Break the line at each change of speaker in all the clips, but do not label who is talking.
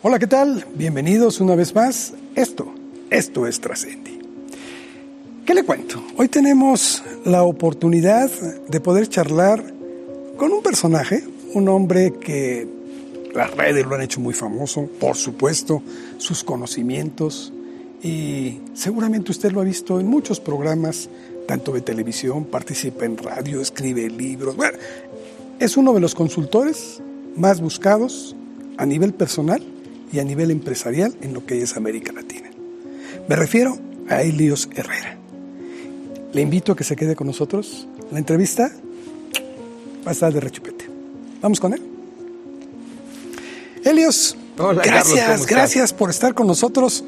Hola, ¿qué tal? Bienvenidos una vez más. Esto, esto es Trascendi. ¿Qué le cuento? Hoy tenemos la oportunidad de poder charlar con un personaje, un hombre que las redes lo han hecho muy famoso, por supuesto, sus conocimientos y seguramente usted lo ha visto en muchos programas, tanto de televisión, participa en radio, escribe libros. Bueno, es uno de los consultores más buscados a nivel personal y a nivel empresarial en lo que es América Latina. Me refiero a Elios Herrera. Le invito a que se quede con nosotros. La entrevista va a estar de rechupete. Vamos con él. Elios, gracias, gracias por estar con nosotros.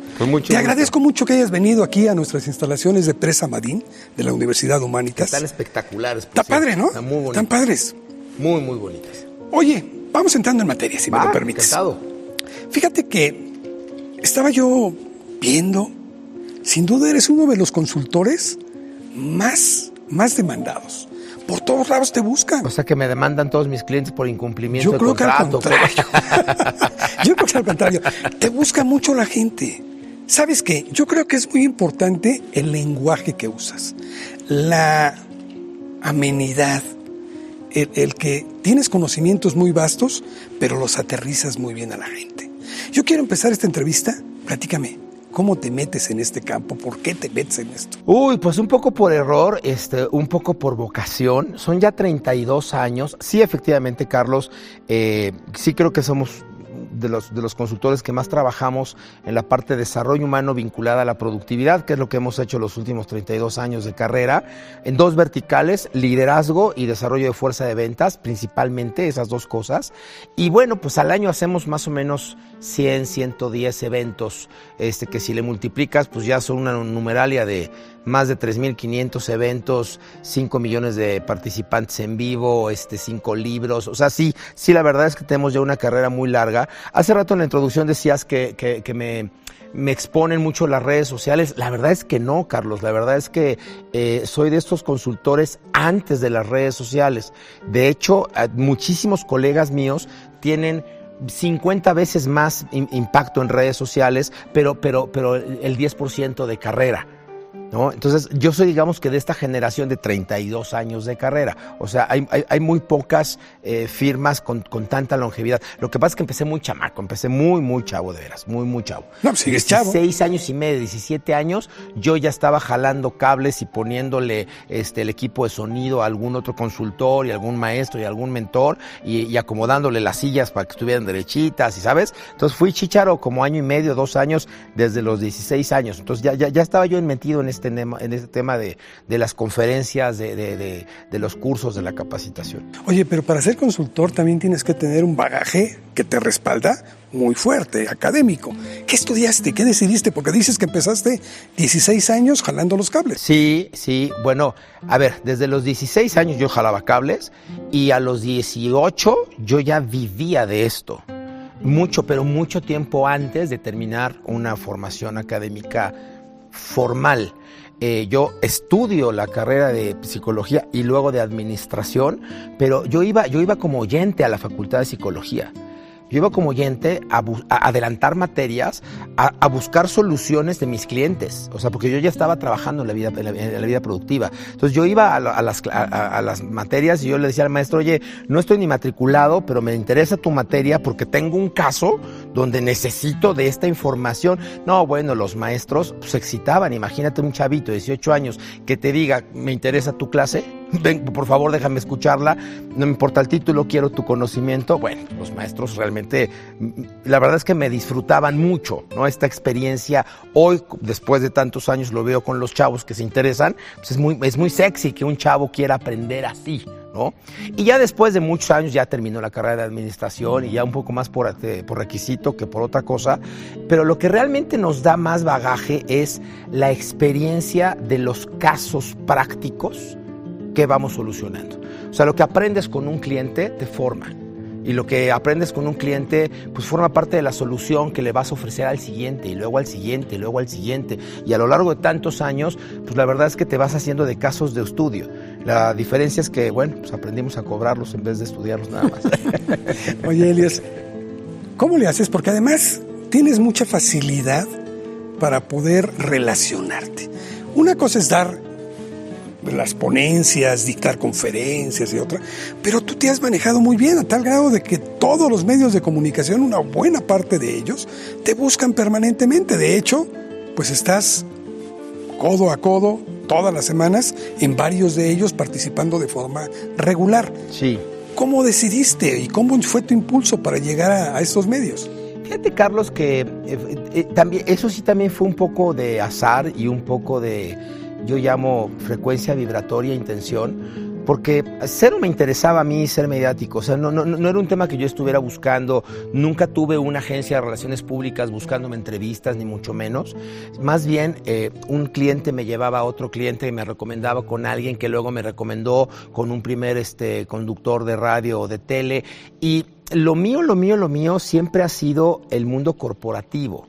Te agradezco mucho que hayas venido aquí a nuestras instalaciones de Presa Madín de la Universidad Humanitas.
Están espectaculares.
Está padre, ¿no?
Están muy bonitas.
Están padres.
Muy, muy bonitas.
Oye, vamos entrando en materia, si me lo permites.
Encantado.
Fíjate que estaba yo viendo, sin duda eres uno de los consultores más, más demandados. Por todos lados te buscan.
O sea que me demandan todos mis clientes por incumplimiento
Yo
de
creo que al contrario. yo creo que al contrario. Te busca mucho la gente. ¿Sabes qué? Yo creo que es muy importante el lenguaje que usas. La amenidad. El, el que tienes conocimientos muy vastos, pero los aterrizas muy bien a la gente. Yo quiero empezar esta entrevista. Platícame, ¿cómo te metes en este campo? ¿Por qué te metes en esto?
Uy, pues un poco por error, este, un poco por vocación. Son ya 32 años. Sí, efectivamente, Carlos, eh, sí creo que somos de los, de los consultores que más trabajamos en la parte de desarrollo humano vinculada a la productividad, que es lo que hemos hecho los últimos 32 años de carrera, en dos verticales, liderazgo y desarrollo de fuerza de ventas, principalmente esas dos cosas. Y bueno, pues al año hacemos más o menos 100, 110 eventos, este, que si le multiplicas, pues ya son una numeralia de más de 3.500 eventos, 5 millones de participantes en vivo, este, 5 libros. O sea, sí, sí, la verdad es que tenemos ya una carrera muy larga. Hace rato en la introducción decías que, que, que me, me exponen mucho las redes sociales. La verdad es que no, Carlos. La verdad es que eh, soy de estos consultores antes de las redes sociales. De hecho, muchísimos colegas míos tienen 50 veces más impacto en redes sociales, pero, pero, pero el 10% de carrera. ¿No? Entonces, yo soy, digamos que de esta generación de 32 años de carrera. O sea, hay, hay, hay muy pocas eh, firmas con, con, tanta longevidad. Lo que pasa es que empecé muy chamaco, empecé muy, muy chavo, de veras, muy, muy chavo.
No, pues sigues chavo.
16 años y medio, 17 años, yo ya estaba jalando cables y poniéndole este, el equipo de sonido a algún otro consultor y algún maestro y algún mentor y, y acomodándole las sillas para que estuvieran derechitas, y ¿sabes? Entonces fui chicharo como año y medio, dos años, desde los 16 años. Entonces ya, ya, ya estaba yo metido en este este, en este tema de, de las conferencias, de, de, de, los cursos, de la capacitación.
Oye, pero para ser consultor también tienes que tener un bagaje que te respalda muy fuerte, académico. ¿Qué estudiaste? ¿Qué decidiste? Porque dices que empezaste 16 años jalando los cables.
Sí, sí. Bueno, a ver, desde los 16 años yo jalaba cables y a los 18 yo ya vivía de esto mucho, pero mucho tiempo antes de terminar una formación académica formal. Eh, yo estudio la carrera de psicología y luego de administración, pero yo iba, yo iba como oyente a la facultad de psicología. Yo iba como oyente a, adelantar materias, a, buscar soluciones de mis clientes. O sea, porque yo ya estaba trabajando en la vida, en la, vida productiva. Entonces yo iba a, a las, materias y yo le decía al maestro, oye, no estoy ni matriculado, pero me interesa tu materia porque tengo un caso donde necesito de esta información. No, bueno, los maestros se pues, excitaban. Imagínate un chavito de 18 años que te diga, me interesa tu clase, ven, por favor, déjame escucharla, no me importa el título, quiero tu conocimiento. Bueno, los maestros realmente la verdad es que me disfrutaban mucho, ¿no? Esta experiencia. Hoy, después de tantos años, lo veo con los chavos que se interesan. Pues es muy, es muy sexy que un chavo quiera aprender así, ¿no? Y ya después de muchos años ya terminó la carrera de administración y ya un poco más por, por requisito que por otra cosa. Pero lo que realmente nos da más bagaje es la experiencia de los casos prácticos que vamos solucionando. O sea, lo que aprendes con un cliente te forma y lo que aprendes con un cliente pues forma parte de la solución que le vas a ofrecer al siguiente y luego al siguiente y luego al siguiente y a lo largo de tantos años pues la verdad es que te vas haciendo de casos de estudio la diferencia es que bueno pues aprendimos a cobrarlos en vez de estudiarlos nada más
oye Elias ¿Cómo le haces? Porque además tienes mucha facilidad para poder relacionarte. Una cosa es dar las ponencias, dictar conferencias y otra, pero tú te has manejado muy bien a tal grado de que todos los medios de comunicación, una buena parte de ellos, te buscan permanentemente. De hecho, pues estás codo a codo todas las semanas en varios de ellos participando de forma regular.
Sí.
¿Cómo decidiste y cómo fue tu impulso para llegar a, estos medios?
Fíjate, Carlos, que eh, eh, también, eso sí también fue un poco de azar y un poco de, yo llamo frecuencia vibratoria, intención, porque cero me interesaba a mí ser mediático, o sea, no, no, no, era un tema que yo estuviera buscando, nunca tuve una agencia de relaciones públicas buscándome entrevistas, ni mucho menos, más bien eh, un cliente me llevaba a otro cliente y me recomendaba con alguien que luego me recomendó con un primer este, conductor de radio o de tele, y lo mío, lo mío, lo mío siempre ha sido el mundo corporativo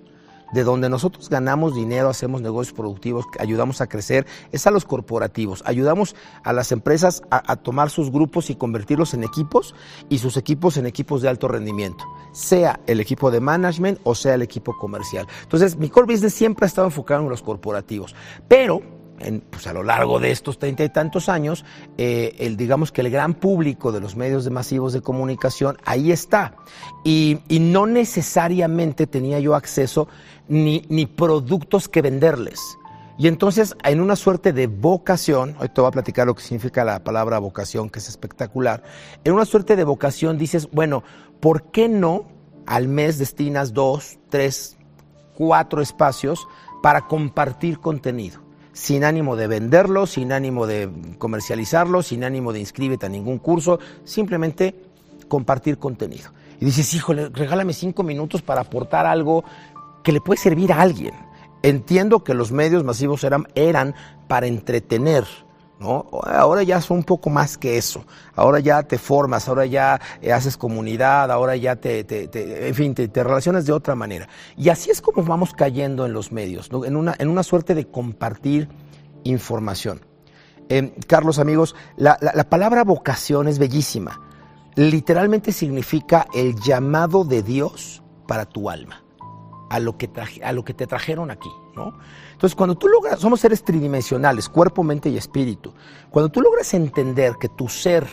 de donde nosotros ganamos dinero, hacemos negocios productivos, ayudamos a crecer, es a los corporativos. Ayudamos a las empresas a, tomar sus grupos y convertirlos en equipos y sus equipos en equipos de alto rendimiento, sea el equipo de management o sea el equipo comercial. Entonces, mi core business siempre ha estado enfocado en los corporativos, pero pues a lo largo de estos treinta y tantos años, eh, digamos que el gran público de los medios masivos de comunicación ahí está. Y, no necesariamente tenía yo acceso ni, ni productos que venderles. Y entonces, en una suerte de vocación, hoy te voy a platicar lo que significa la palabra vocación, que es espectacular, en una suerte de vocación dices, bueno, ¿por qué no al mes destinas dos, tres, cuatro espacios para compartir contenido? sin ánimo de venderlo, sin ánimo de comercializarlo, sin ánimo de inscribirte a ningún curso, simplemente compartir contenido. Y dices, híjole, regálame cinco minutos para aportar algo que le puede servir a alguien. Entiendo que los medios masivos eran, para entretener, Ahora ya son un poco más que eso. Ahora ya te formas, ahora ya eh, haces comunidad, ahora ya te, en fin, te, relacionas de otra manera. Y así es como vamos cayendo en los medios, en, una, en una suerte de compartir información. Em, Carlos, amigos, la, palabra vocación es bellísima. Literalmente significa el llamado de Dios para tu alma, a lo que, a lo que te trajeron aquí, ¿no? Entonces, cuando tú logras, somos seres tridimensionales, cuerpo, mente y espíritu. Cuando tú logras entender que tu ser,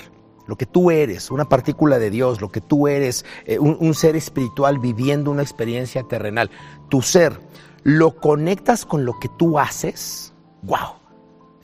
lo que tú eres, una partícula de Dios, lo que tú eres, eh, un, ser espiritual viviendo una experiencia terrenal, tu ser, lo conectas con lo que tú haces, wow,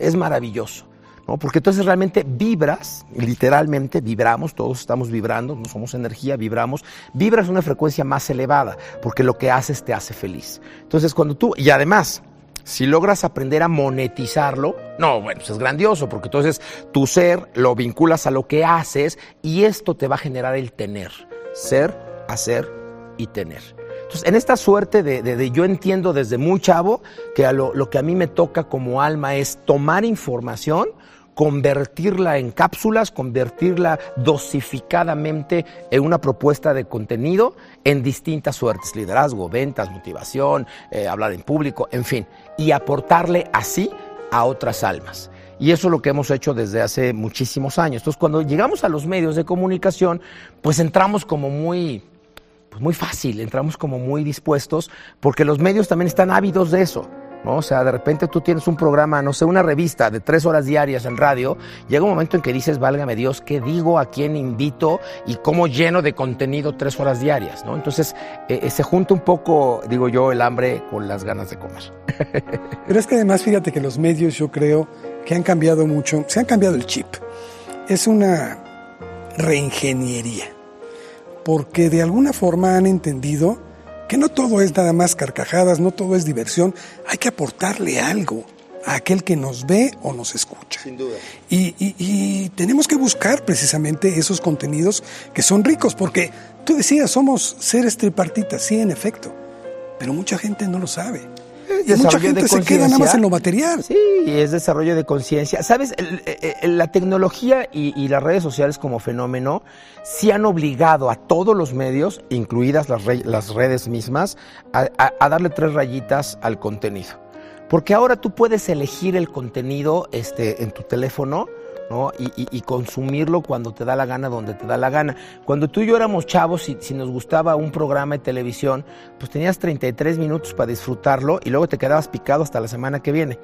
es maravilloso. ¿No? Porque entonces realmente vibras, literalmente vibramos, todos estamos vibrando, no somos energía, vibramos, vibras una frecuencia más elevada, porque lo que haces te hace feliz. Entonces cuando tú, y además, si logras aprender a monetizarlo, no, bueno, pues es grandioso, porque entonces tu ser lo vinculas a lo que haces y esto te va a generar el tener. Ser, hacer y tener. Entonces, en esta suerte de, yo entiendo desde muy chavo que lo que a mí me toca como alma es tomar información, convertirla en cápsulas, convertirla dosificadamente en una propuesta de contenido en distintas suertes, liderazgo, ventas, motivación, eh, hablar en público, en fin, y aportarle así a otras almas. Y eso es lo que hemos hecho desde hace muchísimos años. Entonces, cuando llegamos a los medios de comunicación, pues entramos como muy, pues muy fácil, entramos como muy dispuestos, porque los medios también están ávidos de eso. ¿No? O sea, de repente tú tienes un programa, no sé, una revista de tres horas diarias en radio, llega un momento en que dices, válgame Dios, ¿qué digo? ¿A quién invito? ¿Y cómo lleno de contenido tres horas diarias? ¿no? Entonces, eh, eh, se junta un poco, digo yo, el hambre con las ganas de comer.
Pero es que además, fíjate que los medios, yo creo que han cambiado mucho, se han cambiado el chip. Es una reingeniería, porque de alguna forma han entendido que no todo es nada más carcajadas, no todo es diversión, hay que aportarle algo a aquel que nos ve o nos escucha.
Sin duda.
Y, tenemos que buscar precisamente esos contenidos que son ricos, porque tú decías, somos seres tripartitas, sí, en efecto, pero mucha gente no lo sabe. Y mucha gente se queda nada más en lo material.
Sí, es desarrollo de conciencia. Sabes, la tecnología y, las redes sociales como fenómeno sí han obligado a todos los medios, incluidas las, las redes mismas, a, darle tres rayitas al contenido. Porque ahora tú puedes elegir el contenido este, en tu teléfono ¿no? Y, consumirlo cuando te da la gana, donde te da la gana. Cuando tú y yo éramos chavos, y si nos gustaba un programa de televisión, pues tenías 33 minutos para disfrutarlo y luego te quedabas picado hasta la semana que viene,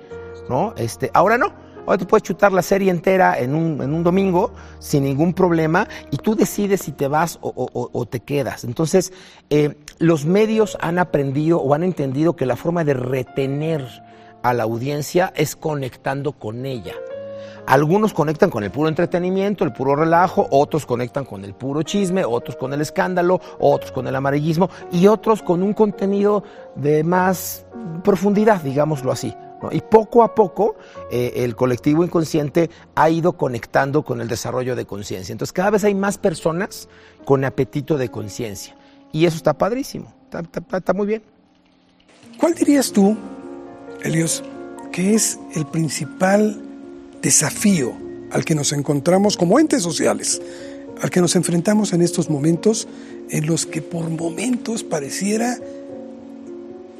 ¿no? Este, ahora no. Ahora tú puedes chutar la serie entera en un, en un domingo sin ningún problema y tú decides si te vas o, te quedas. Entonces, eh, los medios han aprendido o han entendido que la forma de retener a la audiencia es conectando con ella. Algunos conectan con el puro entretenimiento, el puro relajo, otros conectan con el puro chisme, otros con el escándalo, otros con el amarillismo y otros con un contenido de más profundidad, digámoslo así. Y poco a poco eh, el colectivo inconsciente ha ido conectando con el desarrollo de conciencia. Entonces cada vez hay más personas con apetito de conciencia. Y eso está padrísimo, está, muy bien.
¿Cuál dirías tú, Elios, que es el principal desafío al que nos encontramos como entes sociales, al que nos enfrentamos en estos momentos en los que por momentos pareciera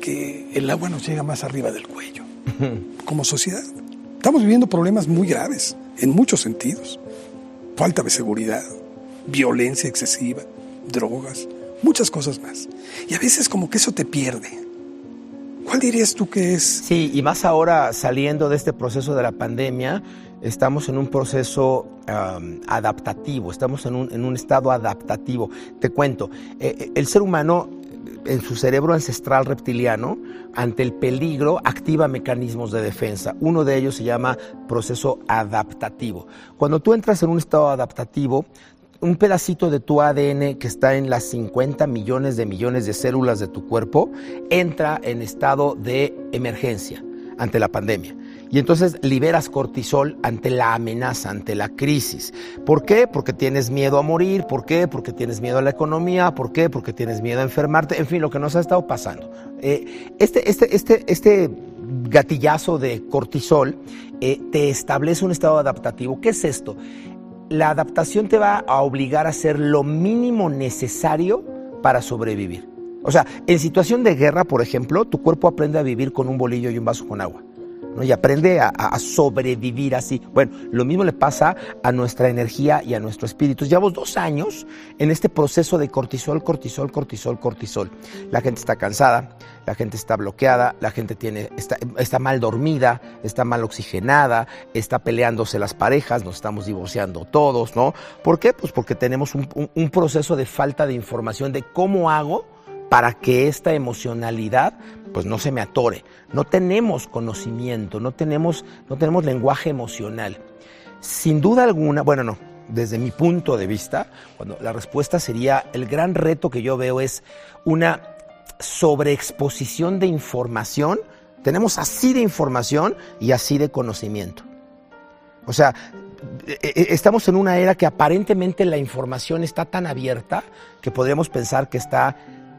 que el agua nos llega más arriba del cuello, como sociedad. Estamos viviendo problemas muy graves, en muchos sentidos. Falta de seguridad, violencia excesiva, drogas, muchas cosas más. Y a veces como que eso te pierde. ¿Cuál dirías tú que es?
Sí, y más ahora saliendo de este proceso de la pandemia, estamos en un proceso adaptativo, estamos en un, en un, estado adaptativo. Te cuento, eh, eh, el ser humano en su cerebro ancestral reptiliano, ante el peligro, activa mecanismos de defensa. Uno de ellos se llama proceso adaptativo. Cuando tú entras en un estado adaptativo, un pedacito de tu ADN que está en las 50 millones de millones de células de tu cuerpo entra en estado de emergencia ante la pandemia. Y entonces liberas cortisol ante la amenaza, ante la crisis. ¿Por qué? Porque tienes miedo a morir. ¿Por qué? Porque tienes miedo a la economía. ¿Por qué? Porque tienes miedo a enfermarte. En fin, lo que nos ha estado pasando. Eh, este, este, este, este gatillazo de cortisol eh, te establece un estado adaptativo. ¿Qué es esto? La adaptación te va a obligar a hacer lo mínimo necesario para sobrevivir. O sea, en situación de guerra, por ejemplo, tu cuerpo aprende a vivir con un bolillo y un vaso con agua. ¿no? Y aprende a, sobrevivir así. Bueno, lo mismo le pasa a nuestra energía y a nuestro espíritu. Llevamos dos años en este proceso de cortisol, cortisol, cortisol, cortisol. La gente está cansada, la gente está bloqueada, la gente tiene, está, mal dormida, está mal oxigenada, está peleándose las parejas, nos estamos divorciando todos, ¿no? ¿Por qué? Pues porque tenemos un, proceso de falta de información de cómo hago para que esta emocionalidad pues no se me atore. No tenemos conocimiento, no tenemos, no tenemos lenguaje emocional. Sin duda alguna, bueno, no, desde mi punto de vista, cuando la respuesta sería el gran reto que yo veo es una sobreexposición de información, tenemos así de información y así de conocimiento. O sea, e, e, estamos en una era que aparentemente la información está tan abierta que podríamos pensar que está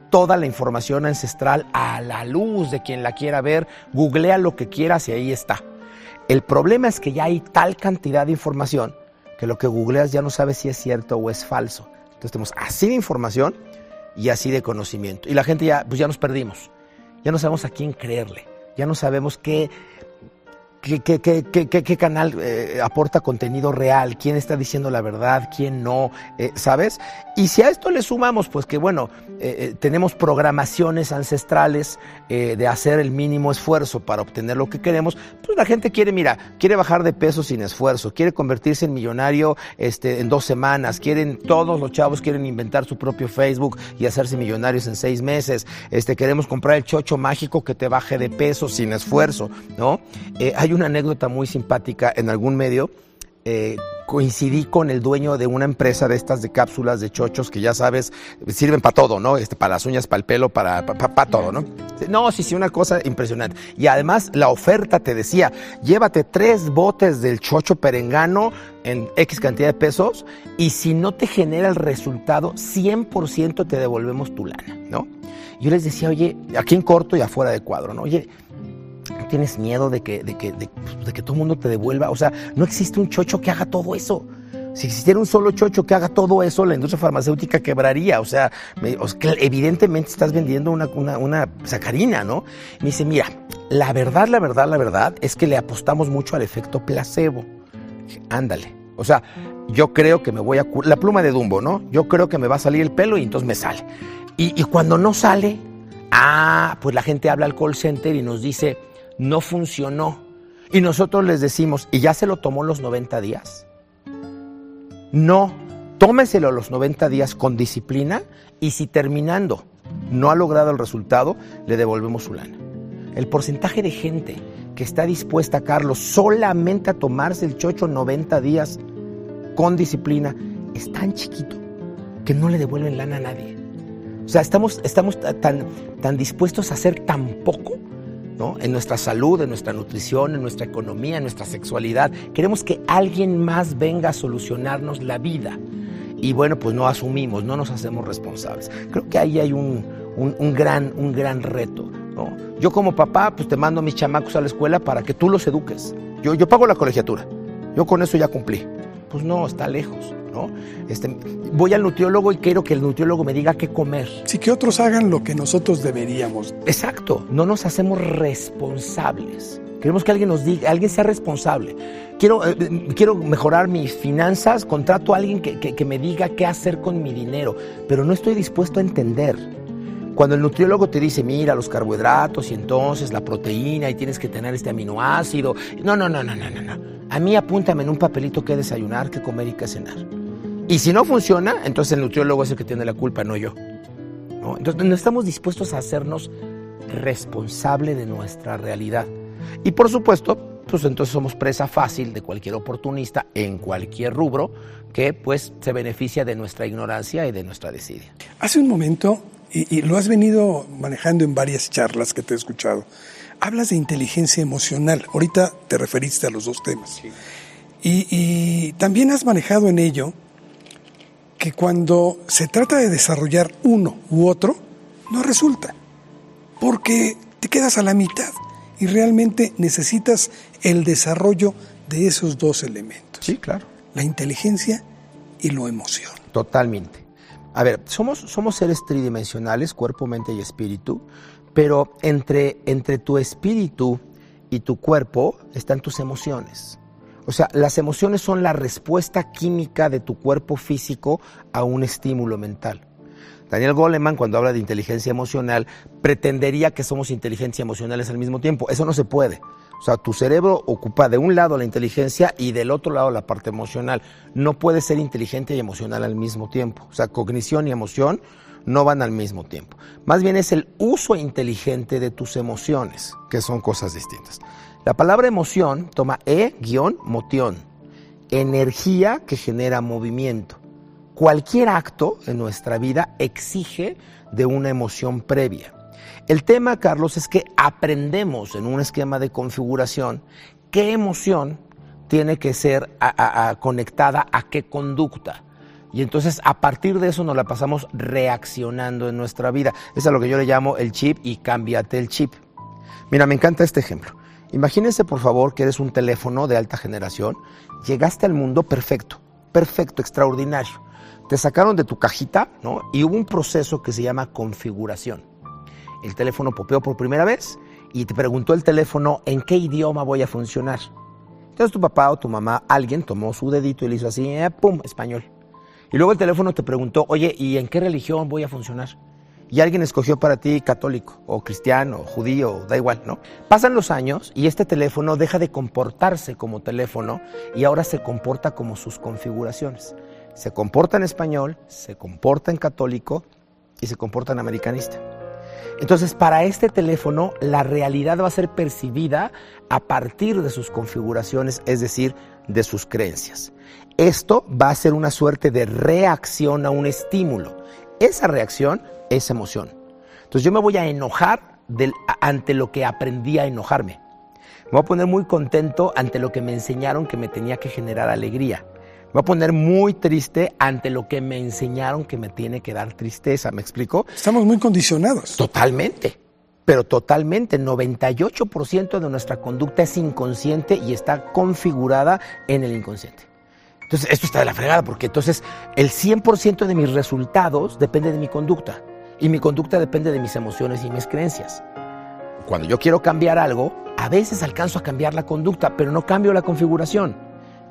toda la información ancestral a la luz de quien la quiera ver, googlea lo que quieras y ahí está. El problema es que ya hay tal cantidad de información que lo que googleas ya no sabes si es cierto o es falso. Entonces tenemos así de información y así de conocimiento. Y la gente ya, pues ya nos perdimos. Ya no sabemos a quién creerle. Ya no sabemos qué, qué, qué, qué, canal eh, aporta contenido real, quién está diciendo la verdad, quién no, eh, ¿sabes? Y si a esto le sumamos, pues que bueno, eh, tenemos programaciones ancestrales de hacer el mínimo esfuerzo para obtener lo que queremos, pues la gente quiere, mira, quiere bajar de peso sin esfuerzo, quiere convertirse en millonario este, en dos semanas, quieren, todos los chavos quieren inventar su propio Facebook y hacerse millonarios en seis meses, este, queremos comprar el chocho mágico que te baje de peso sin esfuerzo, ¿no? hay una anécdota muy simpática en algún medio. Eh, coincidí con el dueño de una empresa de estas de cápsulas de chochos que ya sabes, sirven para todo, ¿no? Este, para las uñas, para el pelo, para, para, todo, ¿no? No, sí, sí, una cosa impresionante. Y además la oferta te decía, llévate tres botes del chocho perengano en X cantidad de pesos y si no te genera el resultado, 100% te devolvemos tu lana, ¿no? Yo les decía, oye, aquí en corto y afuera de cuadro, ¿no? Oye, tienes miedo de que, de que, de, que todo el mundo te devuelva. O sea, no existe un chocho que haga todo eso. Si existiera un solo chocho que haga todo eso, la industria farmacéutica quebraría. O sea, evidentemente estás vendiendo una, una, sacarina, ¿no? Me dice, mira, la verdad, la verdad, la verdad es que le apostamos mucho al efecto placebo. Ándale. O sea, yo creo que me voy a... La pluma de Dumbo, ¿no? Yo creo que me va a salir el pelo y entonces me sale. Y, y cuando no sale, ah, pues la gente habla al call center y nos dice, no funcionó. Y nosotros les decimos, ¿y ya se lo tomó los 90 días? No, tómeselo los 90 días con disciplina y si terminando no ha logrado el resultado, le devolvemos su lana. El porcentaje de gente que está dispuesta, Carlos, solamente a tomarse el chocho 90 días con disciplina es tan chiquito que no le devuelven lana a nadie. O sea, estamos, estamos tan, tan dispuestos a hacer tan poco en nuestra salud, en nuestra nutrición, en nuestra economía, en nuestra sexualidad. Queremos que alguien más venga a solucionarnos la vida. Y bueno, pues no asumimos, no nos hacemos responsables. Creo que ahí hay un, un, gran, un gran reto. Yo como papá, pues te mando a mis chamacos a la escuela para que tú los eduques. Yo, yo pago la colegiatura. Yo con eso ya cumplí. Pues no, está lejos. ¿No? Este, voy al nutriólogo y quiero que el nutriólogo me diga qué comer.
Sí, que otros hagan lo que nosotros deberíamos.
Exacto, no nos hacemos responsables. Queremos que alguien nos diga, alguien sea responsable. Quiero, eh, quiero mejorar mis finanzas, contrato a alguien que, que, que me diga qué hacer con mi dinero, pero no estoy dispuesto a entender. Cuando el nutriólogo te dice, mira, los carbohidratos y entonces la proteína y tienes que tener este aminoácido. No, no, no, no, no, no. A mí apúntame en un papelito qué desayunar, qué comer y qué cenar. Y si no funciona, entonces el nutriólogo es el que tiene la culpa, no yo. ¿No? Entonces no estamos dispuestos a hacernos responsable de nuestra realidad. Y por supuesto, pues entonces somos presa fácil de cualquier oportunista en cualquier rubro que pues se beneficia de nuestra ignorancia y de nuestra desidia.
Hace un momento, y, y lo has venido manejando en varias charlas que te he escuchado, hablas de inteligencia emocional. Ahorita te referiste a los dos temas. Sí. Y, y, también has manejado en ello que cuando se trata de desarrollar uno u otro, no resulta. Porque te quedas a la mitad y realmente necesitas el desarrollo de esos dos elementos.
Sí, claro.
La inteligencia y la emoción.
Totalmente. A ver, somos, somos seres tridimensionales, cuerpo, mente y espíritu, pero entre, entre tu espíritu y tu cuerpo están tus emociones. O sea, las emociones son la respuesta química de tu cuerpo físico a un estímulo mental. Daniel Goleman, cuando habla de inteligencia emocional, pretendería que somos inteligencia emocionales al mismo tiempo. Eso no se puede. O sea, tu cerebro ocupa de un lado la inteligencia y del otro lado la parte emocional. No puedes ser inteligente y emocional al mismo tiempo. O sea, cognición y emoción no van al mismo tiempo. Más bien es el uso inteligente de tus emociones, que son cosas distintas. La palabra emoción toma e-moción, energía que genera movimiento. Cualquier acto en nuestra vida exige de una emoción previa. El tema, Carlos, es que aprendemos en un esquema de configuración qué emoción tiene que ser a, a, a conectada a qué conducta. Y entonces a partir de eso nos la pasamos reaccionando en nuestra vida. Eso es lo que yo le llamo el chip y cámbiate el chip. Mira, me encanta este ejemplo. Imagínense por favor que eres un teléfono de alta generación, llegaste al mundo perfecto, perfecto, extraordinario. Te sacaron de tu cajita, ¿no? Y hubo un proceso que se llama configuración. El teléfono popeó por primera vez y te preguntó el teléfono en qué idioma voy a funcionar. Entonces tu papá o tu mamá, alguien tomó su dedito y le hizo así, eh, ¡pum!, español. Y luego el teléfono te preguntó, oye, ¿y en qué religión voy a funcionar? Y alguien escogió para ti católico, o cristiano, o judío, da igual, ¿no? Pasan los años y este teléfono deja de comportarse como teléfono y ahora se comporta como sus configuraciones. Se comporta en español, se comporta en católico y se comporta en americanista. Entonces, para este teléfono, la realidad va a ser percibida a partir de sus configuraciones, es decir, de sus creencias. Esto va a ser una suerte de reacción a un estímulo. Esa reacción es emoción. Entonces yo me voy a enojar del, ante lo que aprendí a enojarme. Me voy a poner muy contento ante lo que me enseñaron que me tenía que generar alegría. Me voy a poner muy triste ante lo que me enseñaron que me tiene que dar tristeza. ¿Me explico?
Estamos muy condicionados.
Totalmente. Pero totalmente, 98% de nuestra conducta es inconsciente y está configurada en el inconsciente. Entonces, esto está de la fregada porque entonces el 100% de mis resultados depende de mi conducta y mi conducta depende de mis emociones y mis creencias. Cuando yo quiero cambiar algo, a veces alcanzo a cambiar la conducta, pero no cambio la configuración.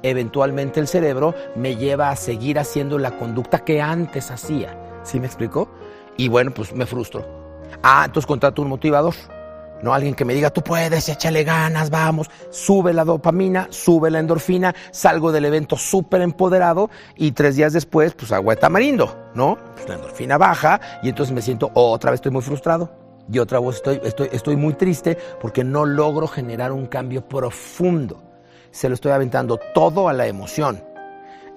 eventualmente el cerebro me lleva a seguir haciendo la conducta que antes hacía. ¿Sí me explico? Y bueno, pues me frustro. Ah, entonces contrato un motivador. No alguien que me diga, tú puedes, échale ganas, vamos. Sube la dopamina, sube la endorfina, salgo del evento súper empoderado y tres días después, pues agua de tamarindo, ¿no? Pues la endorfina baja y entonces me siento, otra vez estoy muy frustrado. Y otra vez estoy, estoy, estoy muy triste porque no logro generar un cambio profundo. Se lo estoy aventando todo a la emoción.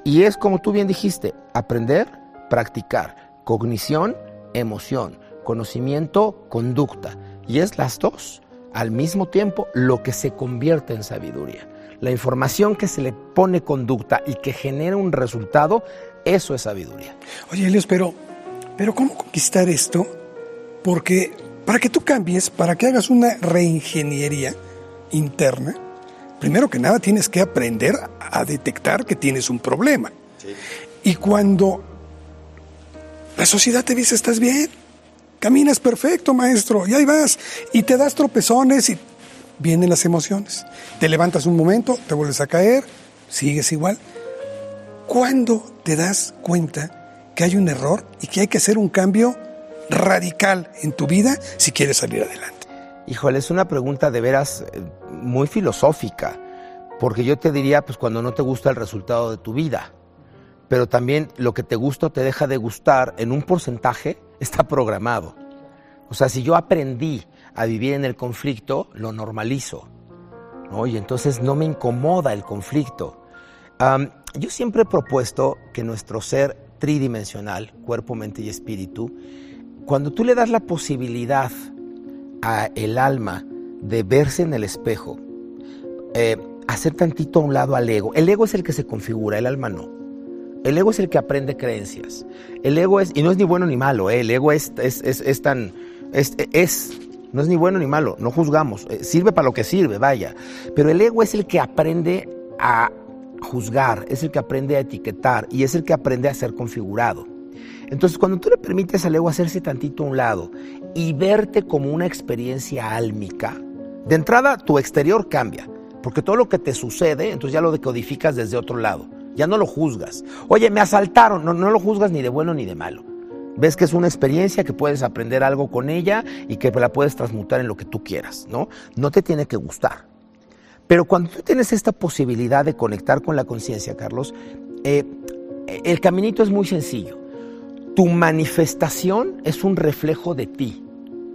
Y es como tú bien dijiste, aprender, practicar, cognición, emoción, conocimiento, conducta. Y es las dos al mismo tiempo lo que se convierte en sabiduría. La información que se le pone conducta y que genera un resultado, eso es sabiduría.
Oye, Elios, pero, pero ¿cómo conquistar esto? Porque para que tú cambies, para que hagas una reingeniería interna, primero que nada tienes que aprender a detectar que tienes un problema. Y cuando la sociedad te dice, estás bien, caminas perfecto, maestro, y ahí vas, y te das tropezones y vienen las emociones. Te levantas un momento, te vuelves a caer, sigues igual. ¿Cuándo te das cuenta que hay un error y que hay que hacer un cambio radical en tu vida si quieres salir adelante?
Híjole, es una pregunta de veras eh, muy filosófica, porque yo te diría, pues cuando no te gusta el resultado de tu vida, pero también lo que te gusta te deja de gustar en un porcentaje está programado. O sea, si yo aprendí a vivir en el conflicto, lo normalizo. ¿no? Y entonces no me incomoda el conflicto. yo siempre he propuesto que nuestro ser tridimensional, cuerpo, mente y espíritu, cuando tú le das la posibilidad a el alma de verse en el espejo, eh, hacer tantito a un lado al ego. El ego es el que se configura, el alma no. El ego es el que aprende creencias. El ego es, y no es ni bueno ni malo, ¿eh? el ego es, es, es, tan, es, es, no es ni bueno ni malo, no juzgamos, eh, sirve para lo que sirve, vaya. Pero el ego es el que aprende a juzgar, es el que aprende a etiquetar y es el que aprende a ser configurado. Entonces, cuando tú le permites al ego hacerse tantito a un lado y verte como una experiencia álmica, de entrada tu exterior cambia, porque todo lo que te sucede, entonces ya lo decodificas desde otro lado, ya no lo juzgas. Oye, me asaltaron, no, no lo juzgas ni de bueno ni de malo. Ves que es una experiencia que puedes aprender algo con ella y que la puedes transmutar en lo que tú quieras, ¿no? No te tiene que gustar. Pero cuando tú tienes esta posibilidad de conectar con la conciencia, Carlos, eh, el caminito es muy sencillo tu manifestación es un reflejo de ti.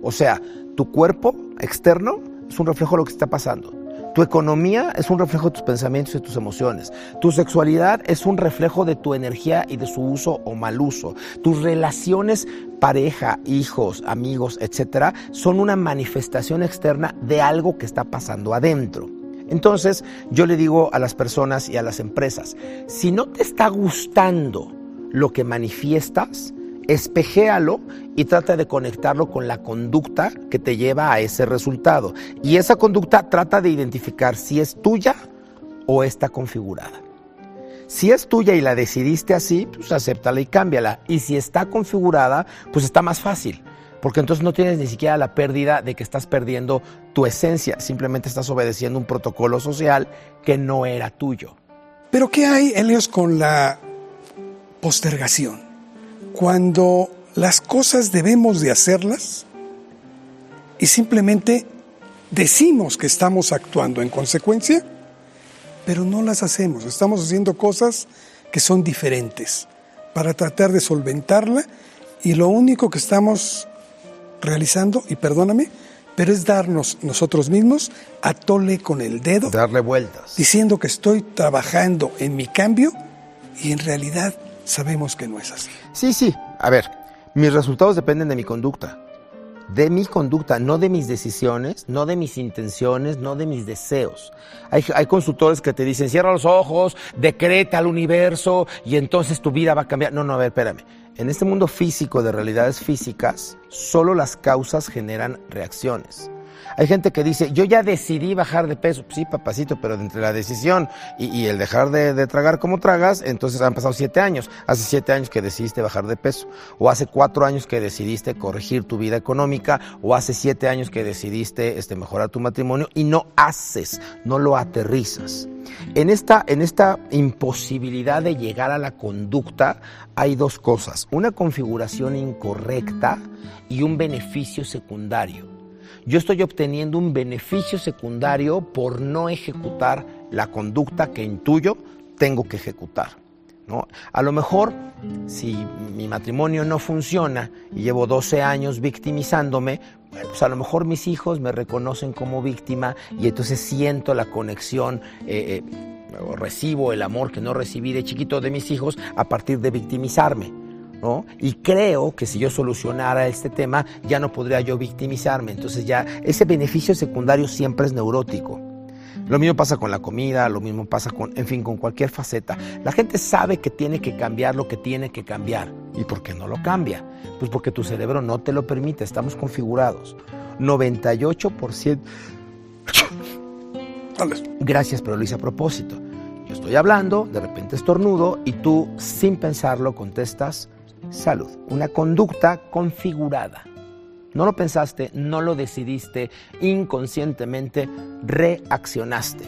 O sea, tu cuerpo externo es un reflejo de lo que está pasando. Tu economía es un reflejo de tus pensamientos y tus emociones. Tu sexualidad es un reflejo de tu energía y de su uso o mal uso. Tus relaciones, pareja, hijos, amigos, etcétera, son una manifestación externa de algo que está pasando adentro. Entonces, yo le digo a las personas y a las empresas, si no te está gustando lo que manifiestas, espejéalo y trata de conectarlo con la conducta que te lleva a ese resultado. Y esa conducta trata de identificar si es tuya o está configurada. Si es tuya y la decidiste así, pues acéptala y cámbiala. Y si está configurada, pues está más fácil. Porque entonces no tienes ni siquiera la pérdida de que estás perdiendo tu esencia, simplemente estás obedeciendo un protocolo social que no era tuyo.
Pero ¿qué hay, Elios, con la postergación. Cuando las cosas debemos de hacerlas y simplemente decimos que estamos actuando en consecuencia, pero no las hacemos. Estamos haciendo cosas que son diferentes para tratar de solventarla y lo único que estamos realizando, y perdóname, pero es darnos nosotros mismos a tole con el dedo.
Darle vueltas.
Diciendo que estoy trabajando en mi cambio y en realidad sabemos que no es así.
Sí, sí. A ver, mis resultados dependen de mi conducta. De mi conducta, no de mis decisiones, no de mis intenciones, no de mis deseos. Hay, consultores que te dicen, cierra los ojos, decreta al universo y entonces tu vida va a cambiar. No, no, a ver, espérame. En este mundo físico de realidades físicas, solo las causas generan reacciones. Hay gente que dice, yo ya decidí bajar de peso. Sí, papacito, pero entre la decisión y, el dejar de, tragar como tragas, entonces han pasado siete años. Hace siete años que decidiste bajar de peso. O hace cuatro años que decidiste corregir tu vida económica. O hace siete años que decidiste este, mejorar tu matrimonio y no haces, no lo aterrizas. En esta, en esta imposibilidad de llegar a la conducta hay dos cosas. Una configuración incorrecta y un beneficio secundario. Yo estoy obteniendo un beneficio secundario por no ejecutar la conducta que intuyo tengo que ejecutar. ¿no? A lo mejor, si mi matrimonio no funciona y llevo 12 años victimizándome, pues a lo mejor mis hijos me reconocen como víctima y entonces siento la conexión. Eh, eh, o recibo el amor que no recibí de chiquito de mis hijos a partir de victimizarme. Y creo que si yo solucionara este tema, ya no podría yo victimizarme. Entonces ya ese beneficio secundario siempre es neurótico. Lo mismo pasa con la comida, lo mismo pasa con, en fin, con cualquier faceta. La gente sabe que tiene que cambiar lo que tiene que cambiar. ¿Y por qué no lo cambia? Pues porque tu cerebro no te lo permite, estamos configurados. 98%. Gracias, pero lo hice a propósito. Yo estoy hablando, de repente estornudo y tú, sin pensarlo, contestas salud. Una conducta configurada. No lo pensaste, no lo decidiste, inconscientemente reaccionaste.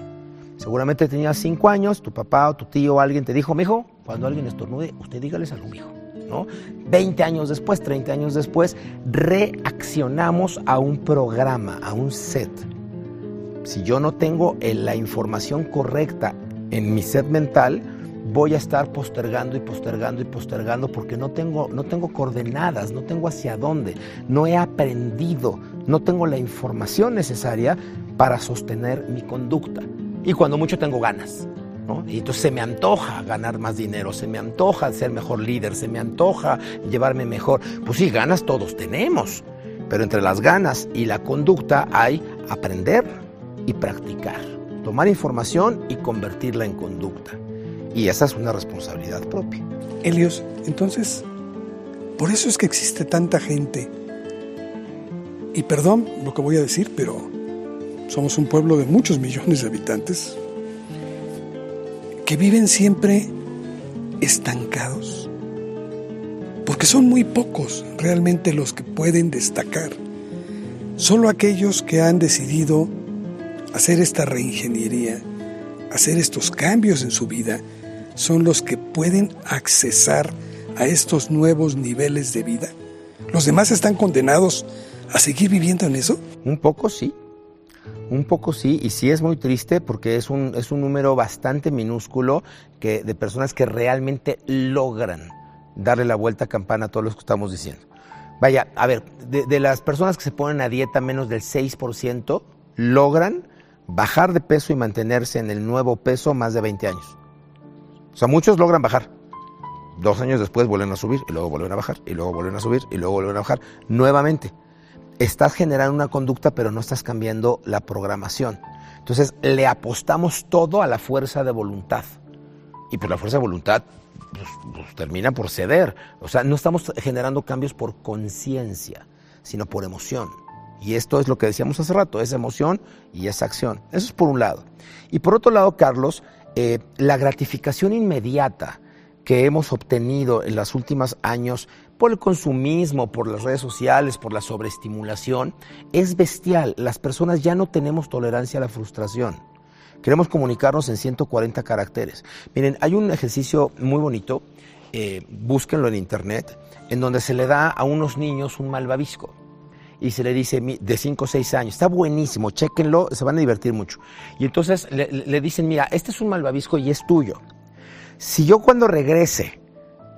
Seguramente tenías cinco años, tu papá o tu tío o alguien te dijo, mijo, cuando alguien estornude, usted dígale salud, mijo. ¿No? 20 años después, 30 años después, reaccionamos a un programa, a un set. Si yo no tengo la información correcta en mi set mental, voy a estar postergando y postergando y postergando porque no tengo, no tengo coordenadas, no tengo hacia dónde, no he aprendido, no tengo la información necesaria para sostener mi conducta. Y cuando mucho tengo ganas. Y entonces se me antoja ganar más dinero, se me antoja ser mejor líder, se me antoja llevarme mejor. Pues sí, ganas todos tenemos, pero entre las ganas y la conducta hay aprender y practicar, tomar información y convertirla en conducta. Y esa es una responsabilidad propia.
Helios, entonces, por eso es que existe tanta gente. Y perdón lo que voy a decir, pero somos un pueblo de muchos millones de habitantes que viven siempre estancados. Porque son muy pocos realmente los que pueden destacar. Solo aquellos que han decidido hacer esta reingeniería, hacer estos cambios en su vida, son los que pueden accesar a estos nuevos niveles de vida? ¿Los demás están condenados a seguir viviendo en eso?
Un poco sí. Un poco sí, y sí es muy triste porque es un, es un número bastante minúsculo que, de personas que realmente logran darle la vuelta a campana a todos los que estamos diciendo. Vaya, a ver, de, de las personas que se ponen a dieta menos del 6%, logran bajar de peso y mantenerse en el nuevo peso más de 20 años. O sea, muchos logran bajar. Dos años después vuelven a subir y luego vuelven a bajar y luego vuelven a subir y luego vuelven a bajar nuevamente. Estás generando una conducta pero no estás cambiando la programación. Entonces le apostamos todo a la fuerza de voluntad. Y por la fuerza de voluntad pues, pues, termina por ceder. O sea, no estamos generando cambios por conciencia, sino por emoción. Y esto es lo que decíamos hace rato, es emoción y es acción. Eso es por un lado. Y por otro lado, Carlos, eh, la gratificación inmediata que hemos obtenido en los últimos años por el consumismo, por las redes sociales, por la sobreestimulación, es bestial. Las personas ya no tenemos tolerancia a la frustración. Queremos comunicarnos en 140 caracteres. Miren, hay un ejercicio muy bonito, eh, búsquenlo en internet, en donde se le da a unos niños un malvavisco y se le dice de 5 o 6 años, está buenísimo, chéquenlo, se van a divertir mucho. Y entonces le, dicen, mira, este es un malvavisco y es tuyo. Si yo cuando regrese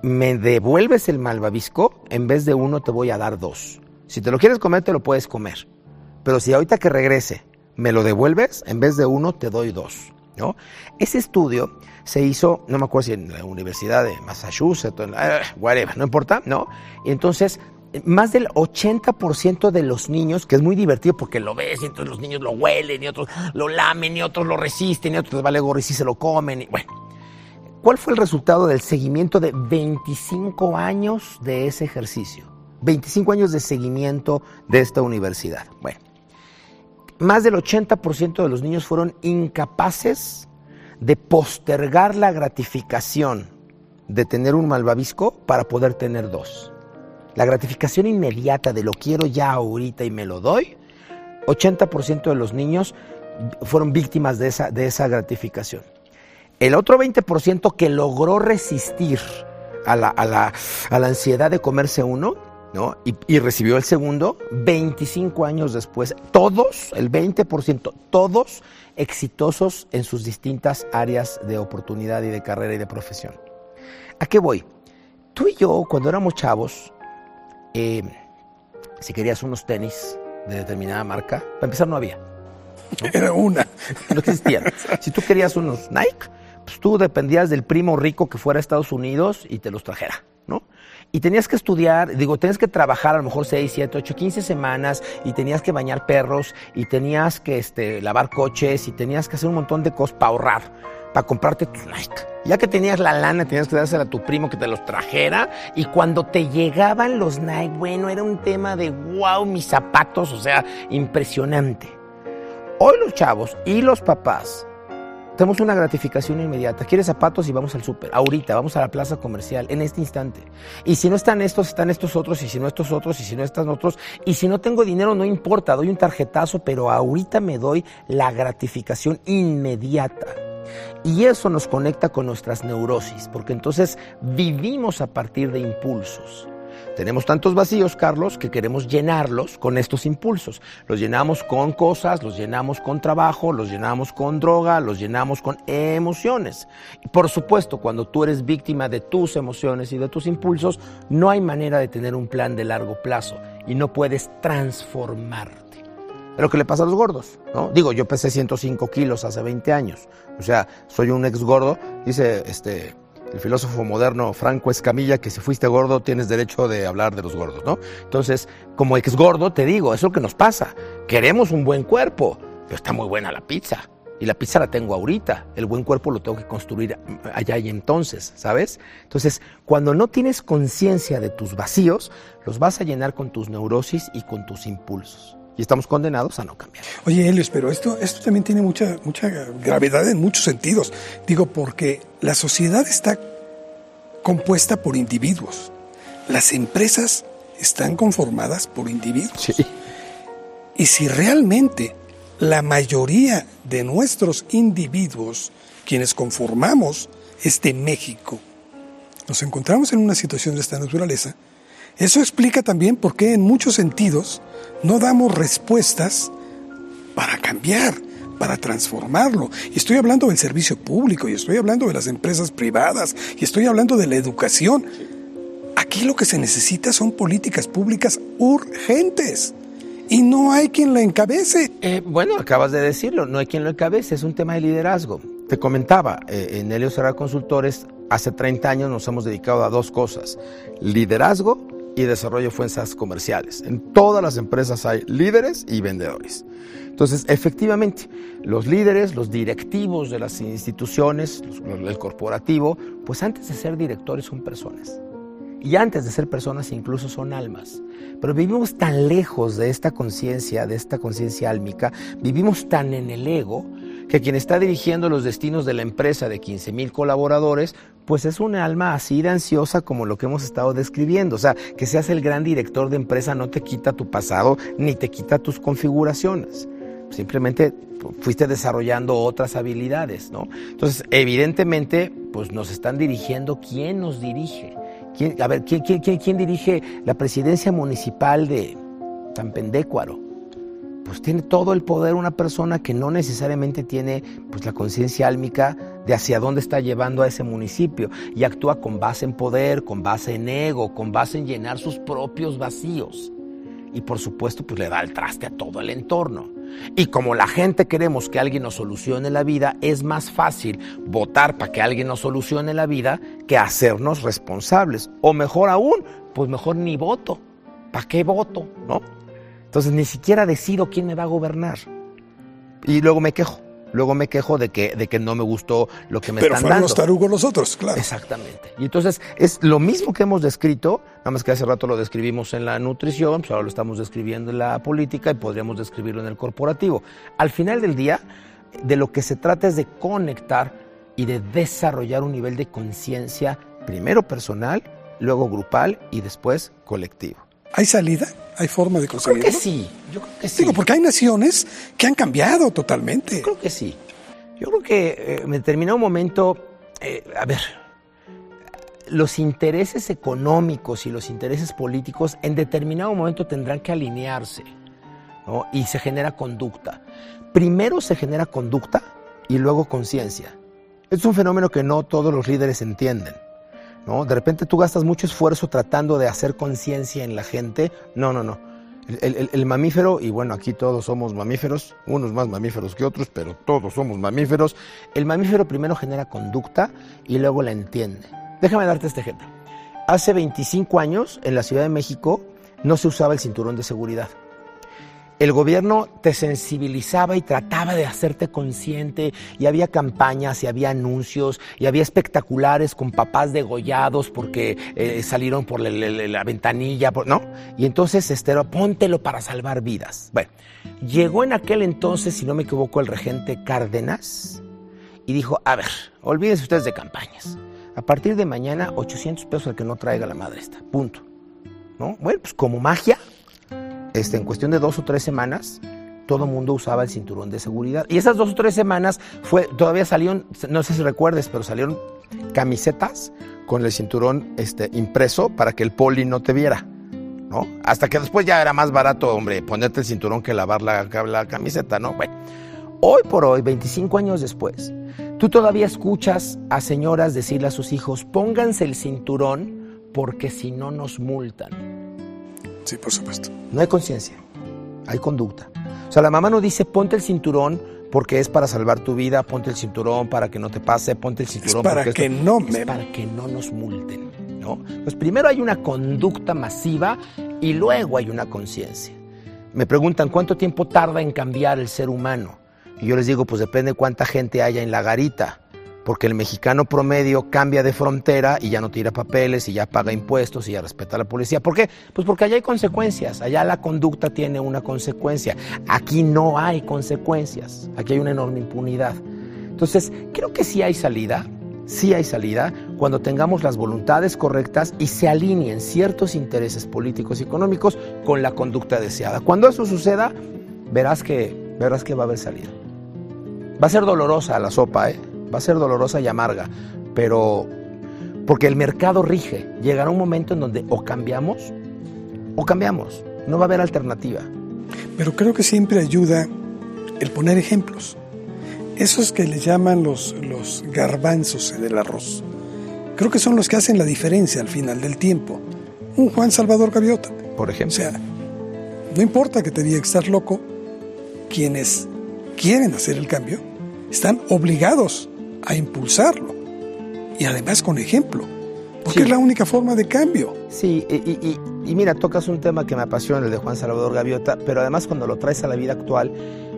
me devuelves el malvavisco, en vez de uno te voy a dar dos. Si te lo quieres comer, te lo puedes comer. Pero si ahorita que regrese me lo devuelves, en vez de uno te doy dos. ¿no? Ese estudio se hizo, no me acuerdo si en la Universidad de Massachusetts, eh, whatever, no importa, ¿no? Y entonces más del 80% de los niños, que es muy divertido porque lo ves y entonces los niños lo huelen y otros lo lamen y otros lo resisten y otros les vale gorro y si se lo comen. Y, bueno, ¿cuál fue el resultado del seguimiento de 25 años de ese ejercicio? 25 años de seguimiento de esta universidad. Bueno, más del 80% de los niños fueron incapaces de postergar la gratificación de tener un malvavisco para poder tener dos. La gratificación inmediata de lo quiero ya ahorita y me lo doy, 80% de los niños fueron víctimas de esa, de esa gratificación. El otro 20% que logró resistir a la, a la, a la ansiedad de comerse uno, ¿no? Y, y, recibió el segundo 25 años después. Todos, el 20%, todos exitosos en sus distintas áreas de oportunidad y de carrera y de profesión. ¿A qué voy? Tú y yo, cuando éramos chavos, eh, si querías unos tenis de determinada marca, para empezar no había.
¿no? Era una.
No existían. Si tú querías unos Nike, pues tú dependías del primo rico que fuera a Estados Unidos y te los trajera, ¿no? Y tenías que estudiar, digo, tenías que trabajar a lo mejor 6, 7, 8, 15 semanas y tenías que bañar perros y tenías que este, lavar coches y tenías que hacer un montón de cosas para ahorrar, para comprarte tus Nike. Ya que tenías la lana, tenías que dársela a tu primo que te los trajera y cuando te llegaban los Nike, bueno, era un tema de wow, mis zapatos, o sea, impresionante. Hoy los chavos y los papás tenemos una gratificación inmediata. ¿Quieres zapatos? Y vamos al súper. Ahorita, vamos a la plaza comercial, en este instante. Y si no están estos, están estos otros, y si no estos otros, y si no están otros. Y si no tengo dinero, no importa, doy un tarjetazo, pero ahorita me doy la gratificación inmediata. Y eso nos conecta con nuestras neurosis, porque entonces vivimos a partir de impulsos. Tenemos tantos vacíos, Carlos, que queremos llenarlos con estos impulsos. Los llenamos con cosas, los llenamos con trabajo, los llenamos con droga, los llenamos con emociones. Y por supuesto, cuando tú eres víctima de tus emociones y de tus impulsos, no hay manera de tener un plan de largo plazo y no puedes transformarte. Lo que le pasa a los gordos, ¿no? Digo, yo pesé 105 kilos hace 20 años. O sea, soy un ex gordo. Dice, este, el filósofo moderno Franco Escamilla que si fuiste gordo tienes derecho de hablar de los gordos, ¿no? Entonces, como ex gordo te digo, es lo que nos pasa. Queremos un buen cuerpo, pero está muy buena la pizza. Y la pizza la tengo ahorita, el buen cuerpo lo tengo que construir allá y entonces, ¿sabes? Entonces, cuando no tienes conciencia de tus vacíos, los vas a llenar con tus neurosis y con tus impulsos. Y estamos condenados a no cambiar.
Oye, Helios, pero esto, esto también tiene mucha, mucha gravedad en muchos sentidos. Digo, porque la sociedad está compuesta por individuos. Las empresas están conformadas por individuos.
Sí.
Y si realmente la mayoría de nuestros individuos, quienes conformamos este México, nos encontramos en una situación de esta naturaleza, eso explica también por qué en muchos sentidos no damos respuestas para cambiar, para transformarlo. Y estoy hablando del servicio público, y estoy hablando de las empresas privadas, y estoy hablando de la educación. Aquí lo que se necesita son políticas públicas urgentes. Y no hay quien la encabece.
Eh, bueno, acabas de decirlo, no hay quien lo encabece, es un tema de liderazgo. Te comentaba, eh, en Helios Serra Consultores, hace 30 años nos hemos dedicado a dos cosas, liderazgo y desarrollo de fuerzas comerciales. En todas las empresas hay líderes y vendedores. Entonces, efectivamente, los líderes, los directivos de las instituciones, el corporativo, pues antes de ser directores son personas. Y antes de ser personas incluso son almas. Pero vivimos tan lejos de esta conciencia, de esta conciencia álmica, vivimos tan en el ego, que quien está dirigiendo los destinos de la empresa de 15 mil colaboradores, pues es una alma así de ansiosa como lo que hemos estado describiendo. O sea, que seas el gran director de empresa no te quita tu pasado ni te quita tus configuraciones. Simplemente fuiste desarrollando otras habilidades, ¿no? Entonces, evidentemente, pues nos están dirigiendo. ¿Quién nos dirige? ¿Quién, a ver, ¿quién, quién, quién, quién dirige la presidencia municipal de Tampendécuaro? Pues tiene todo el poder una persona que no necesariamente tiene pues la conciencia álmica de hacia dónde está llevando a ese municipio y actúa con base en poder, con base en ego, con base en llenar sus propios vacíos. Y por supuesto, pues le da el traste a todo el entorno. Y como la gente queremos que alguien nos solucione la vida, es más fácil votar para que alguien nos solucione la vida que hacernos responsables. O mejor aún, pues mejor ni voto. ¿Para qué voto? ¿No? Entonces ni siquiera decido quién me va a gobernar. Y luego me quejo. Luego me quejo de que, de que no me gustó lo que me
Pero
están
fueron
dando.
los tarugos los otros, claro.
Exactamente. Y entonces es lo mismo que hemos descrito, Nada más que hace rato lo describimos en la nutrición, pues ahora lo estamos describiendo en la política y podríamos describirlo en el corporativo. Al final del día, de lo que se trata es de conectar y de desarrollar un nivel de conciencia, primero personal, luego grupal y después colectivo.
¿Hay salida? ¿Hay forma de conseguirlo?
Yo creo que sí, yo creo que sí.
Digo, porque hay naciones que han cambiado totalmente.
Yo creo que sí. Yo creo que eh, en determinado momento, eh, a ver, los intereses económicos y los intereses políticos en determinado momento tendrán que alinearse ¿no? y se genera conducta. Primero se genera conducta y luego conciencia. Es un fenómeno que no todos los líderes entienden. ¿No? De repente tú gastas mucho esfuerzo tratando de hacer conciencia en la gente. No, no, no. El, el- el mamífero, y bueno, aquí todos somos mamíferos, unos más mamíferos que otros, pero todos somos mamíferos. El mamífero primero genera conducta y luego la entiende. Déjame darte este ejemplo. Hace 25 años en la Ciudad de México no se usaba el cinturón de seguridad. El gobierno te sensibilizaba y trataba de hacerte consciente y había campañas y había anuncios y había espectaculares con papás degollados porque eh, salieron por la, la- la ventanilla, ¿no? Y entonces este, póntelo para salvar vidas. Bueno, llegó en aquel entonces, si no me equivoco, el regente Cárdenas y dijo, a ver, olvídense ustedes de campañas. A partir de mañana, 800 pesos al que no traiga la madre esta, punto. ¿No? Bueno, pues como magia, este, en cuestión de dos o tres semanas, todo el mundo usaba el cinturón de seguridad. Y esas dos o tres semanas fue, todavía salieron, no sé si recuerdes, pero salieron camisetas con el cinturón este, impreso para que el poli no te viera. ¿no? Hasta que después ya era más barato, hombre, ponerte el cinturón que lavar la, la camiseta, ¿no? Bueno, hoy por hoy, 25 años después, tú todavía escuchas a señoras decirle a sus hijos, pónganse el cinturón porque si no nos multan.
Sí, por supuesto.
No hay conciencia, hay conducta. O sea, la mamá no dice ponte el cinturón porque es para salvar tu vida, ponte el cinturón para que no te pase, ponte el cinturón
para
porque
que
esto-
no
es
me-
para que no nos multen, ¿no? Pues primero hay una conducta masiva y luego hay una conciencia. Me preguntan cuánto tiempo tarda en cambiar el ser humano. Y yo les digo, pues depende cuánta gente haya en la garita. Porque el mexicano promedio cambia de frontera y ya no tira papeles y ya paga impuestos y ya respeta a la policía. ¿Por qué? Pues porque allá hay consecuencias. Allá la conducta tiene una consecuencia. Aquí no hay consecuencias. Aquí hay una enorme impunidad. Entonces, creo que sí hay salida. Sí hay salida cuando tengamos las voluntades correctas y se alineen ciertos intereses políticos y económicos con la conducta deseada. Cuando eso suceda, verás que, verás que va a haber salida. Va a ser dolorosa la sopa, ¿eh? Va a ser dolorosa y amarga, pero porque el mercado rige, llegará un momento en donde o cambiamos o cambiamos, no va a haber alternativa.
Pero creo que siempre ayuda el poner ejemplos. Esos que le llaman los, los garbanzos del arroz. Creo que son los que hacen la diferencia al final del tiempo. Un Juan Salvador Gaviota.
Por
O
ejemplo,
sea, no importa que te diga que estás loco, quienes quieren hacer el cambio están obligados a impulsarlo. Y además con ejemplo. Porque
Sí.
es la única forma de cambio.
Sí, y, y- y- mira, tocas un tema que me apasiona, el de Juan Salvador Gaviota, pero además cuando lo traes a la vida actual,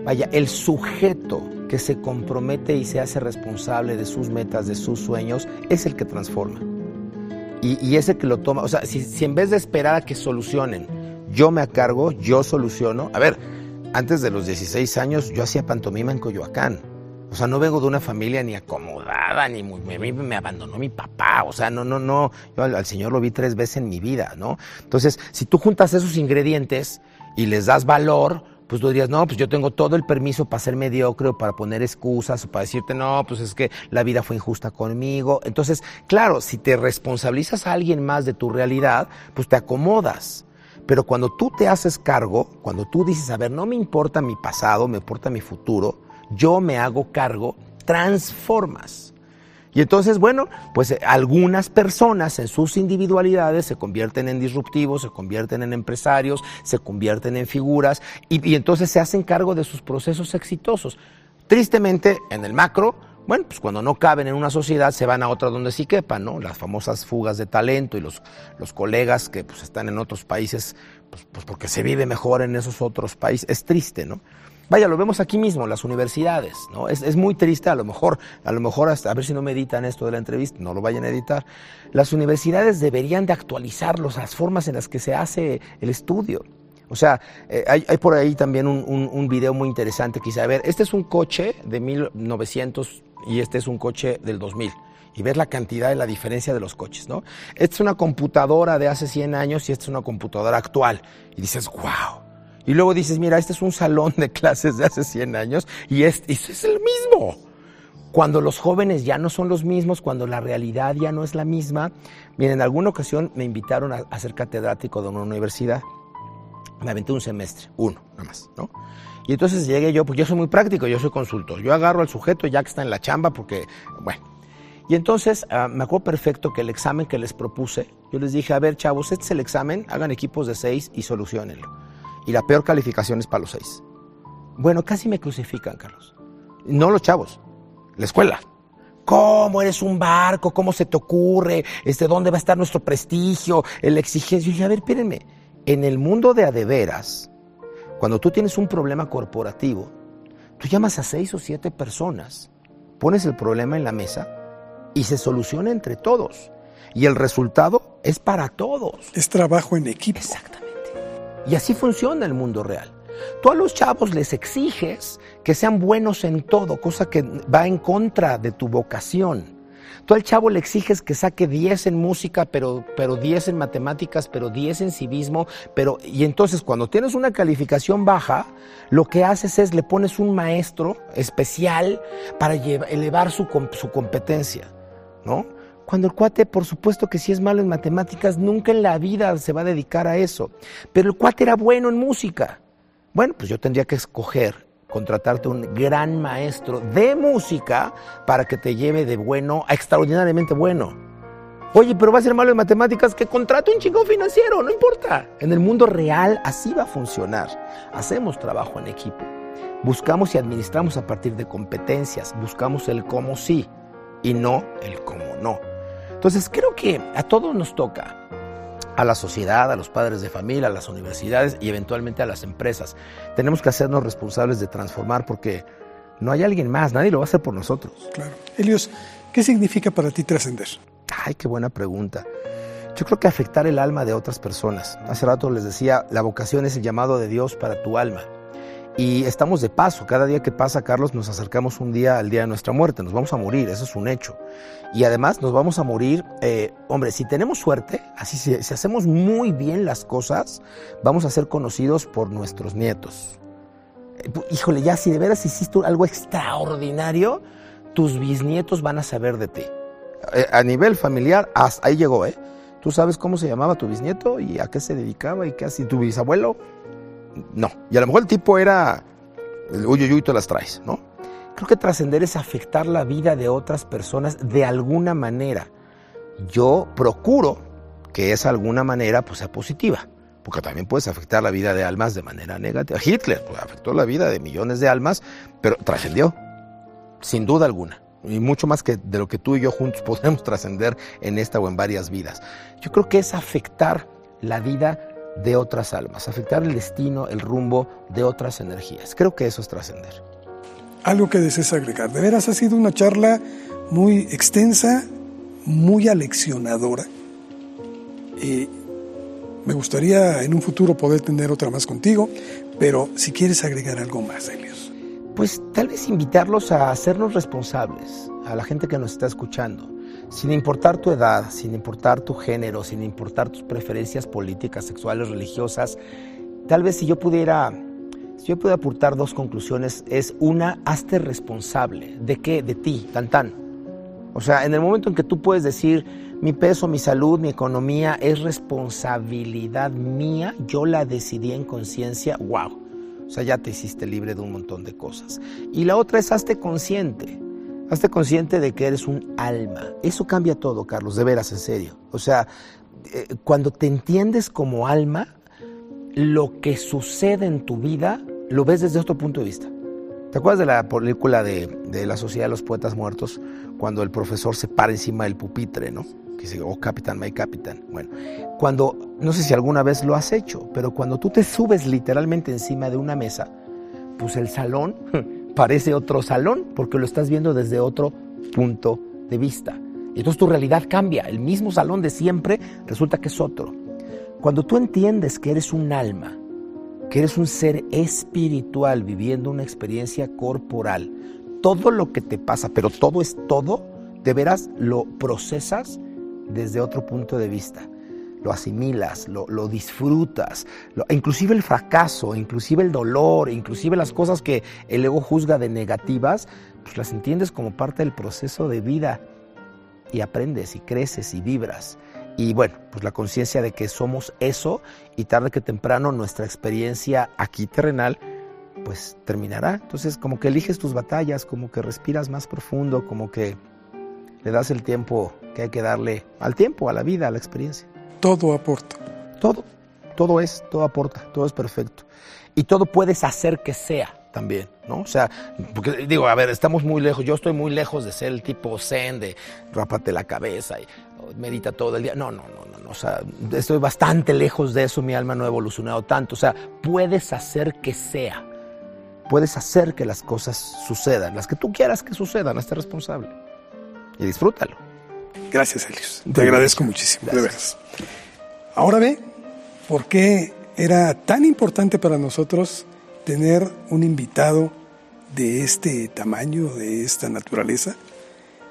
vaya, el sujeto que se compromete y se hace responsable de sus metas, de sus sueños, es el que transforma. Y, y es el que lo toma, o sea, si, si en vez de esperar a que solucionen, yo me acargo, yo soluciono, a ver, antes de los 16 años yo hacía pantomima en Coyoacán. O sea, no vengo de una familia ni acomodada, ni muy, me, me- abandonó mi papá. O sea, no, no, no. Yo al, al Señor lo vi tres veces en mi vida, ¿no? Entonces, si tú juntas esos ingredientes y les das valor, pues tú dirías, no, pues yo tengo todo el permiso para ser mediocre o para poner excusas o para decirte, no, pues es que la vida fue injusta conmigo. Entonces, claro, si te responsabilizas a alguien más de tu realidad, pues te acomodas. Pero cuando tú te haces cargo, cuando tú dices, a ver, no me importa mi pasado, me importa mi futuro, yo me hago cargo, transformas. Y entonces, bueno, pues eh, algunas personas en sus individualidades se convierten en disruptivos, se convierten en empresarios, se convierten en figuras y, entonces se hacen cargo de sus procesos exitosos. Tristemente, en el macro, bueno, pues cuando no caben en una sociedad se van a otra donde sí quepan, ¿no? Las famosas fugas de talento y los, los colegas que pues están en otros países, pues, pues porque se vive mejor en esos otros países. Es triste, ¿no? Vaya, lo vemos aquí mismo, las universidades, ¿no? Es, es, muy triste, a lo mejor, a lo mejor hasta, a ver si no me editan esto de la entrevista, no lo vayan a editar. Las universidades deberían de actualizar las formas en las que se hace el estudio. O sea, eh, hay, hay, por ahí también un, un, video muy interesante quise ver, este es un coche de 1900 y este es un coche del 2000 y ver la cantidad y la diferencia de los coches, ¿no? Esta es una computadora de hace 100 años y esta es una computadora actual. Y dices, wow. Y luego dices, mira, este es un salón de clases de hace 100 años y este, es el mismo. Cuando los jóvenes ya no son los mismos, cuando la realidad ya no es la misma. Miren, en alguna ocasión me invitaron a, a ser catedrático de una universidad. Me aventé un semestre, uno, nada más, ¿no? Y entonces llegué yo, pues yo soy muy práctico, yo soy consultor. Yo agarro al sujeto ya que está en la chamba porque, bueno, y entonces uh, me acuerdo perfecto que el examen que les propuse, yo les dije, a ver chavos, este es el examen, hagan equipos de seis y solucionenlo. Y la peor calificación es para los seis. Bueno, casi me crucifican, Carlos. No los chavos, la escuela. ¿Cómo eres un barco? ¿Cómo se te ocurre? Este, ¿Dónde va a estar nuestro prestigio? El exigencia. Yo dije, a ver, espérenme. En el mundo de adeveras, cuando tú tienes un problema corporativo, tú llamas a seis o siete personas, pones el problema en la mesa y se soluciona entre todos. Y el resultado es para todos.
Es trabajo en equipo.
Exactamente. Y así funciona el mundo real. Tú a los chavos les exiges que sean buenos en todo, cosa que va en contra de tu vocación. Tú al chavo le exiges que saque 10 en música, pero, pero 10 en matemáticas, pero 10 en civismo, pero, y entonces cuando tienes una calificación baja, lo que haces es le pones un maestro especial para elevar su, su competencia. ¿no? Cuando el cuate, por supuesto que si es malo en matemáticas, nunca en la vida se va a dedicar a eso. Pero el cuate era bueno en música. Bueno, pues yo tendría que escoger contratarte un gran maestro de música para que te lleve de bueno a extraordinariamente bueno. Oye, pero va a ser malo en matemáticas, que contrate un chingón financiero, no importa. En el mundo real así va a funcionar. Hacemos trabajo en equipo. Buscamos y administramos a partir de competencias, buscamos el cómo sí y no el cómo no. Entonces creo que a todos nos toca, a la sociedad, a los padres de familia, a las universidades y eventualmente a las empresas. Tenemos que hacernos responsables de transformar porque no hay alguien más, nadie lo va a hacer por nosotros.
Claro. Elios, ¿qué significa para ti trascender?
Ay, qué buena pregunta. Yo creo que afectar el alma de otras personas. Hace rato les decía, la vocación es el llamado de Dios para tu alma. Y estamos de paso, cada día que pasa, Carlos, nos acercamos un día al día de nuestra muerte, nos vamos a morir, eso es un hecho. Y además nos vamos a morir, eh, hombre, si tenemos suerte, así si, hacemos muy bien las cosas, vamos a ser conocidos por nuestros nietos. Eh, híjole, ya si de veras hiciste algo extraordinario, tus bisnietos van a saber de ti. Eh, a nivel familiar, hasta ahí llegó, ¿eh? Tú sabes cómo se llamaba tu bisnieto y a qué se dedicaba y qué hacía tu bisabuelo no. Y a lo mejor el tipo era uy, uy, tú las traes, ¿no? Creo que trascender es afectar la vida de otras personas de alguna manera. Yo procuro que esa alguna manera pues, sea positiva, porque también puedes afectar la vida de almas de manera negativa. Hitler pues, afectó la vida de millones de almas, pero trascendió, sin duda alguna. Y mucho más que de lo que tú y yo juntos podemos trascender en esta o en varias vidas. Yo creo que es afectar la vida de otras almas, afectar el destino, el rumbo de otras energías. Creo que eso es trascender.
Algo que desees agregar. De veras ha sido una charla muy extensa, muy aleccionadora. Y me gustaría en un futuro poder tener otra más contigo, pero si quieres agregar algo más, Elios.
Pues tal vez invitarlos a hacernos responsables, a la gente que nos está escuchando sin importar tu edad, sin importar tu género, sin importar tus preferencias políticas, sexuales, religiosas, tal vez si yo pudiera, si yo pudiera aportar dos conclusiones, es una, hazte responsable. ¿De qué? De ti, tan tan. O sea, en el momento en que tú puedes decir, mi peso, mi salud, mi economía es responsabilidad mía, yo la decidí en conciencia, wow. O sea, ya te hiciste libre de un montón de cosas. Y la otra es hazte consciente. Hazte consciente de que eres un alma. Eso cambia todo, Carlos, de veras, en serio. O sea, eh, cuando te entiendes como alma, lo que sucede en tu vida lo ves desde otro punto de vista. ¿Te acuerdas de la película de, de, la Sociedad de los Poetas Muertos, cuando el profesor se para encima del pupitre, ¿no? Que dice, oh, capitán, my capitán. Bueno, cuando, no sé si alguna vez lo has hecho, pero cuando tú te subes literalmente encima de una mesa, pues el salón parece otro salón porque lo estás viendo desde otro punto de vista. Y entonces tu realidad cambia. El mismo salón de siempre resulta que es otro. Cuando tú entiendes que eres un alma, que eres un ser espiritual viviendo una experiencia corporal, todo lo que te pasa, pero todo es todo, de veras lo procesas desde otro punto de vista. Lo asimilas, lo, disfrutas, inclusive el fracaso, inclusive el dolor, inclusive las cosas que el ego juzga de negativas, pues las entiendes como parte del proceso de vida y aprendes y creces y vibras. Y bueno, pues la conciencia de que somos eso y tarde que temprano nuestra experiencia aquí terrenal pues terminará. Entonces como que eliges tus batallas, como que respiras más profundo, como que le das el tiempo que hay que darle al tiempo, a la vida, a la experiencia.
Todo aporta.
Todo, todo es, todo aporta, todo es perfecto. Y todo puedes hacer que sea también, ¿no? O sea, porque digo, a ver, estamos muy lejos, yo estoy muy lejos de ser el tipo zen, de rápate la cabeza y medita todo el día. No, no, no, no, o sea, estoy bastante lejos de eso, mi alma no ha evolucionado tanto. O sea, puedes hacer que sea, puedes hacer que las cosas sucedan, las que tú quieras que sucedan, esté responsable y disfrútalo.
Gracias, Elios. Te agradezco muchísimo, de veras. Ahora ve por qué era tan importante para nosotros tener un invitado de este tamaño, de esta naturaleza.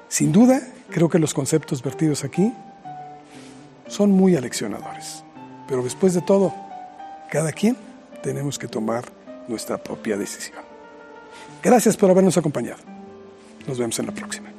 Sin duda, creo que los conceptos vertidos aquí son muy aleccionadores. Pero después de todo, cada quien tenemos que tomar nuestra propia decisión. Gracias por habernos acompañado. Nos vemos en la próxima.